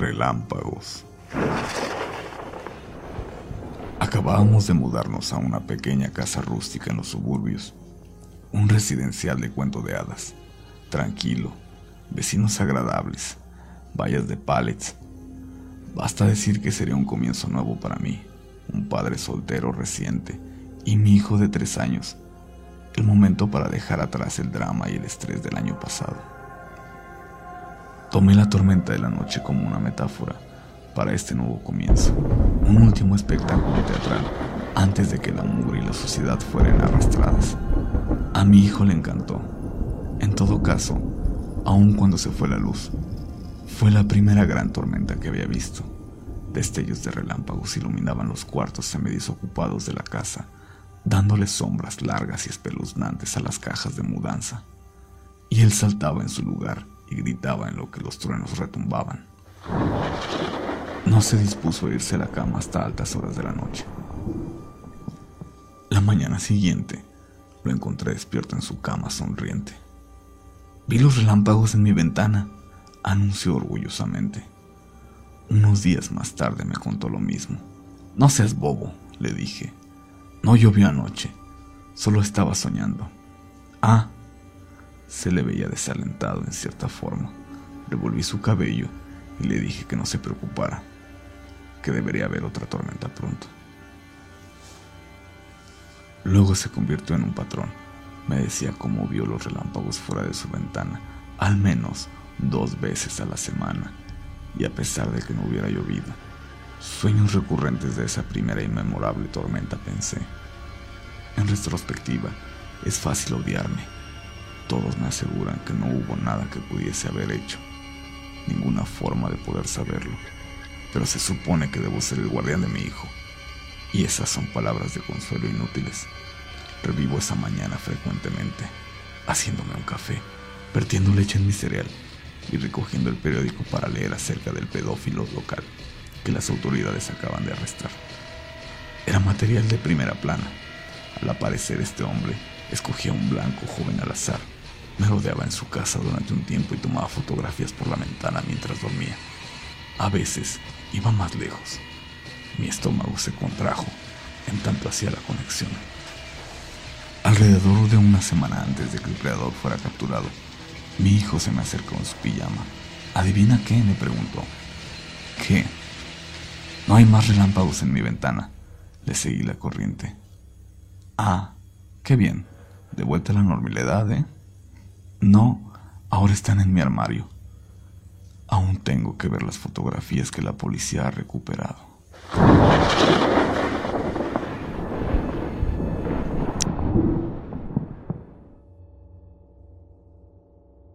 Relámpagos. Acabábamos de mudarnos a una pequeña casa rústica en los suburbios, un residencial de cuento de hadas, tranquilo, vecinos agradables, vallas de pallets. Basta decir que sería un comienzo nuevo para mí, un padre soltero reciente. Y mi hijo de tres años, el momento para dejar atrás el drama y el estrés del año pasado. Tomé la tormenta de la noche como una metáfora para este nuevo comienzo, un último espectáculo teatral antes de que la mugre y la suciedad fueran arrastradas. A mi hijo le encantó. En todo caso, aun cuando se fue la luz, fue la primera gran tormenta que había visto. Destellos de relámpagos iluminaban los cuartos semidesocupados de la casa, dándole sombras largas y espeluznantes a las cajas de mudanza. Y él saltaba en su lugar y gritaba en lo que los truenos retumbaban. No se dispuso a irse a la cama hasta altas horas de la noche. La mañana siguiente lo encontré despierto en su cama sonriente. Vi los relámpagos en mi ventana, anunció orgullosamente. Unos días más tarde me contó lo mismo. No seas bobo, le dije. No llovió anoche, solo estaba soñando. Ah, se le veía desalentado en cierta forma. Revolví su cabello y le dije que no se preocupara, que debería haber otra tormenta pronto. Luego se convirtió en un patrón. Me decía cómo vio los relámpagos fuera de su ventana, al menos dos veces a la semana, y a pesar de que no hubiera llovido. Sueños recurrentes de esa primera y memorable tormenta, pensé. En retrospectiva, es fácil odiarme. Todos me aseguran que no hubo nada que pudiese haber hecho, ninguna forma de poder saberlo, pero se supone que debo ser el guardián de mi hijo. Y esas son palabras de consuelo inútiles. Revivo esa mañana frecuentemente, haciéndome un café, vertiendo leche en mi cereal y recogiendo el periódico para leer acerca del pedófilo local que las autoridades acaban de arrestar. Era material de primera plana. Al aparecer este hombre, escogía un blanco joven al azar. Me rodeaba en su casa durante un tiempo y tomaba fotografías por la ventana mientras dormía. A veces iba más lejos. Mi estómago se contrajo en tanto hacía la conexión. Alrededor de una semana antes de que el creador fuera capturado, mi hijo se me acercó en su pijama. ¿Adivina qué? me preguntó. ¿Qué? No hay más relámpagos en mi ventana. Le seguí la corriente. Ah, qué bien. De vuelta a la normalidad, ¿eh? No, ahora están en mi armario. Aún tengo que ver las fotografías que la policía ha recuperado.